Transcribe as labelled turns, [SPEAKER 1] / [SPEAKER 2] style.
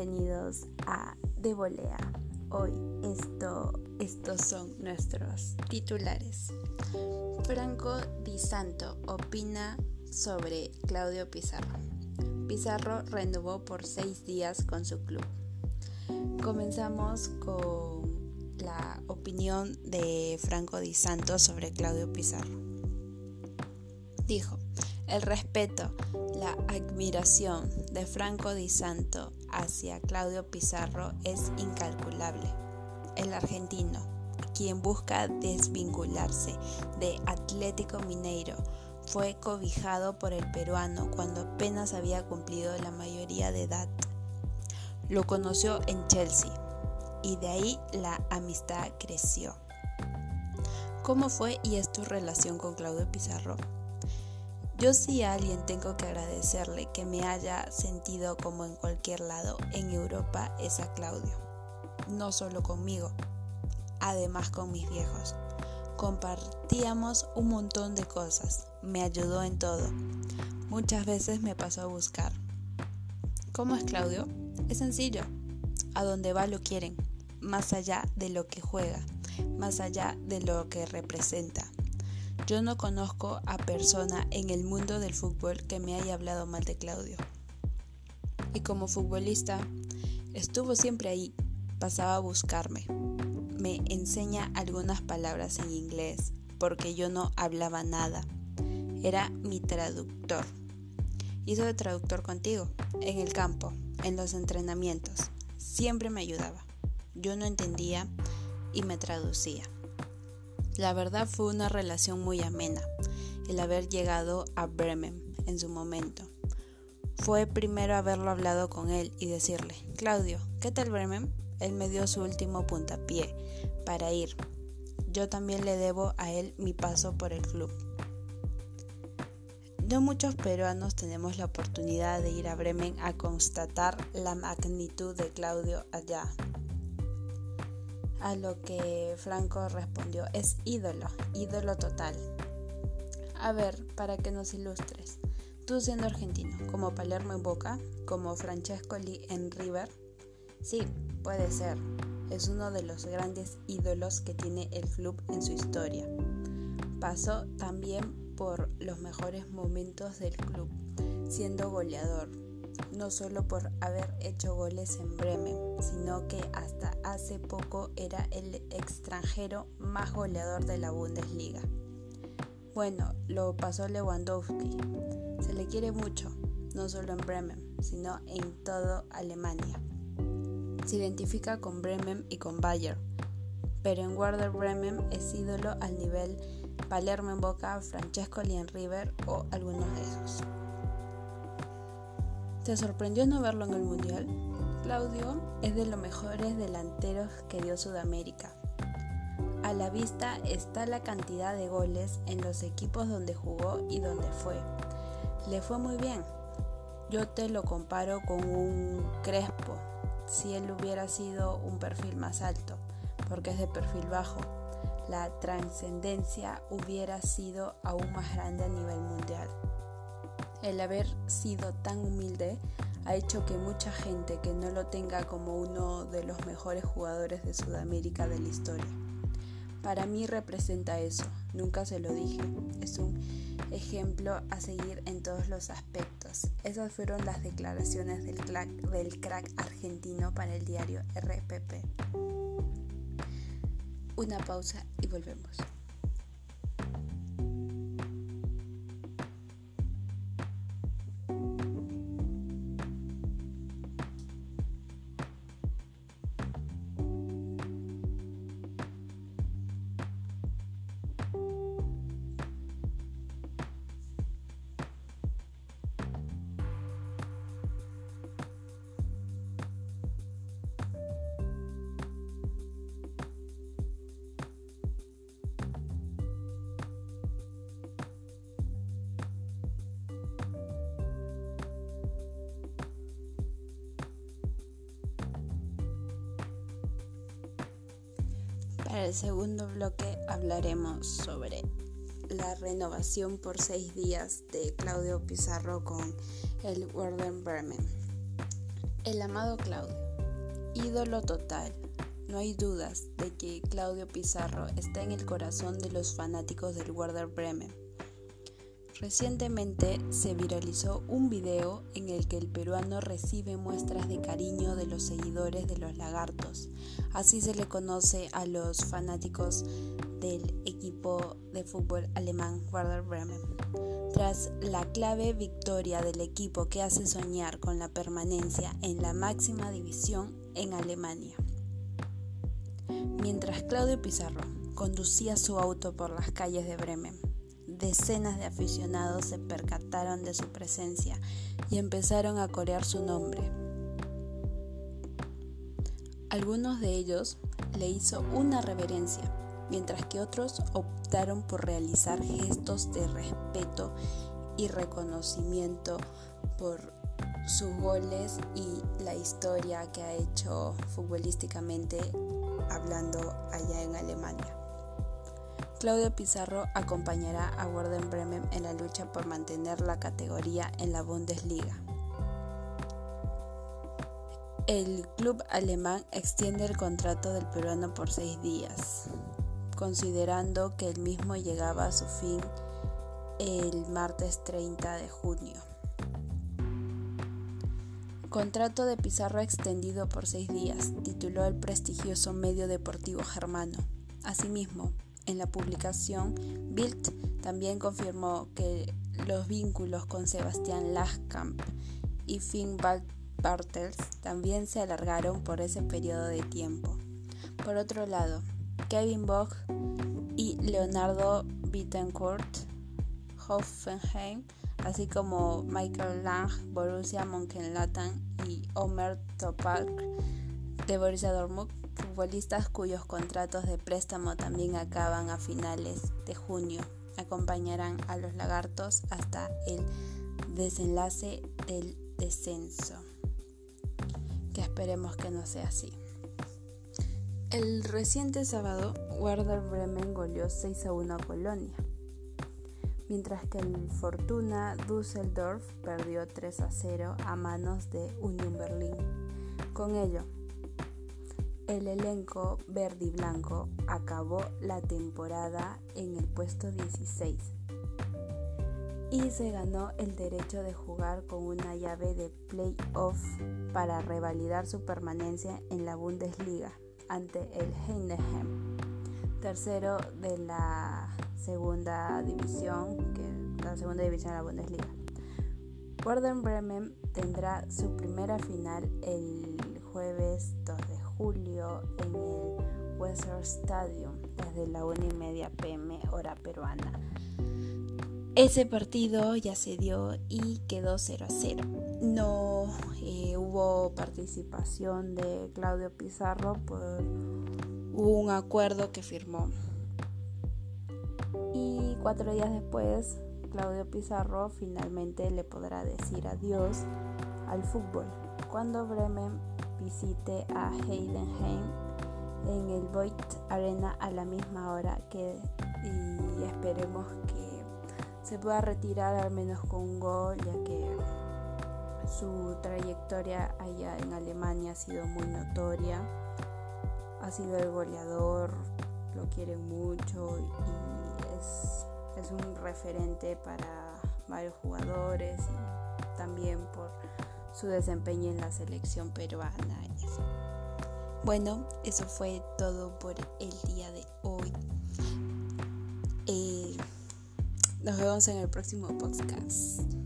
[SPEAKER 1] bienvenidos a De Volea. Hoy esto, estos son nuestros titulares. Franco Di Santo opina sobre Claudio Pizarro. Pizarro renovó por seis días con su club. Comenzamos con la opinión de Franco Di Santo sobre Claudio Pizarro. Dijo, el respeto, la admiración de Franco Di Santo hacia Claudio Pizarro es incalculable. El argentino, quien busca desvincularse de Atlético Mineiro, fue cobijado por el peruano cuando apenas había cumplido la mayoría de edad. Lo conoció en Chelsea y de ahí la amistad creció. ¿Cómo fue y es tu relación con Claudio Pizarro? Yo sí a alguien tengo que agradecerle que me haya sentido como en cualquier lado en Europa es a Claudio. No solo conmigo, además con mis viejos. Compartíamos un montón de cosas, me ayudó en todo. Muchas veces me pasó a buscar. ¿Cómo es Claudio? Es sencillo. A donde va lo quieren, más allá de lo que juega, más allá de lo que representa. Yo no conozco a persona en el mundo del fútbol que me haya hablado mal de Claudio. Y como futbolista, estuvo siempre ahí, pasaba a buscarme. Me enseña algunas palabras en inglés, porque yo no hablaba nada. Era mi traductor. Hizo de traductor contigo, en el campo, en los entrenamientos. Siempre me ayudaba. Yo no entendía y me traducía. La verdad fue una relación muy amena el haber llegado a Bremen en su momento. Fue primero haberlo hablado con él y decirle, Claudio, ¿qué tal Bremen? Él me dio su último puntapié para ir. Yo también le debo a él mi paso por el club. No muchos peruanos tenemos la oportunidad de ir a Bremen a constatar la magnitud de Claudio allá. A lo que Franco respondió, es ídolo, ídolo total. A ver, para que nos ilustres, tú siendo argentino, como Palermo en Boca, como Francesco Lee en River, sí, puede ser, es uno de los grandes ídolos que tiene el club en su historia. Pasó también por los mejores momentos del club, siendo goleador, no solo por haber hecho goles en Bremen, sino que hasta hace poco era el extranjero más goleador de la Bundesliga. Bueno, lo pasó Lewandowski. Se le quiere mucho, no solo en Bremen, sino en toda Alemania. Se identifica con Bremen y con Bayern, pero en Werder Bremen es ídolo al nivel Palermo en Boca, Francesco Lien River o algunos de esos. ¿Te sorprendió no verlo en el Mundial? Claudio es de los mejores delanteros que dio Sudamérica. A la vista está la cantidad de goles en los equipos donde jugó y donde fue. Le fue muy bien. Yo te lo comparo con un Crespo, si él hubiera sido un perfil más alto, porque es de perfil bajo. La trascendencia hubiera sido aún más grande a nivel mundial. El haber sido tan humilde ha hecho que mucha gente que no lo tenga como uno de los mejores jugadores de Sudamérica de la historia. Para mí representa eso, nunca se lo dije. Es un ejemplo a seguir en todos los aspectos. Esas fueron las declaraciones del crack, del crack argentino para el diario RPP. Una pausa y volvemos. El segundo bloque hablaremos sobre la renovación por seis días de Claudio Pizarro con el Werder Bremen. El amado Claudio, ídolo total. No hay dudas de que Claudio Pizarro está en el corazón de los fanáticos del Werder Bremen. Recientemente se viralizó un video en el que el peruano recibe muestras de cariño de los seguidores de los lagartos. Así se le conoce a los fanáticos del equipo de fútbol alemán Werder Bremen. Tras la clave victoria del equipo que hace soñar con la permanencia en la máxima división en Alemania. Mientras Claudio Pizarro conducía su auto por las calles de Bremen, decenas de aficionados se percataron de su presencia y empezaron a corear su nombre. Algunos de ellos le hizo una reverencia, mientras que otros optaron por realizar gestos de respeto y reconocimiento por sus goles y la historia que ha hecho futbolísticamente hablando allá en Alemania. Claudio Pizarro acompañará a Werder Bremen en la lucha por mantener la categoría en la Bundesliga. El club alemán extiende el contrato del peruano por seis días, considerando que el mismo llegaba a su fin el martes 30 de junio. Contrato de Pizarro extendido por seis días, tituló el prestigioso medio deportivo germano. Asimismo, en la publicación, Bild también confirmó que los vínculos con Sebastián Laskamp y Finn Bartels también se alargaron por ese periodo de tiempo. Por otro lado, Kevin Bog y Leonardo Bittencourt, Hoffenheim, así como Michael Lang, Borussia Mönchengladbach y Omer Toprak de Borussia Dortmund futbolistas cuyos contratos de préstamo también acaban a finales de junio. Acompañarán a los lagartos hasta el desenlace del descenso. Que esperemos que no sea así. El reciente sábado, Werder Bremen goleó 6 a 1 a Colonia, mientras que el Fortuna Düsseldorf perdió 3 a 0 a manos de Union Berlin. Con ello, el elenco verde y blanco acabó la temporada en el puesto 16 y se ganó el derecho de jugar con una llave de playoff para revalidar su permanencia en la Bundesliga ante el Heidenheim, tercero de la segunda división, que la segunda división de la Bundesliga. Werder Bremen tendrá su primera final el jueves 2 de julio en el Western Stadium desde la 1 y media pm hora peruana. Ese partido ya se dio y quedó 0 a 0. No eh, hubo participación de Claudio Pizarro por un acuerdo que firmó. Y cuatro días después, Claudio Pizarro finalmente le podrá decir adiós al fútbol cuando Bremen visite a Heidenheim en el Voigt Arena a la misma hora que y esperemos que se pueda retirar al menos con un gol ya que su trayectoria allá en Alemania ha sido muy notoria. Ha sido el goleador lo quieren mucho y es, es un referente para varios jugadores y también por su desempeño en la selección peruana. Bueno, eso fue todo por el día de hoy. Eh, nos vemos en el próximo podcast.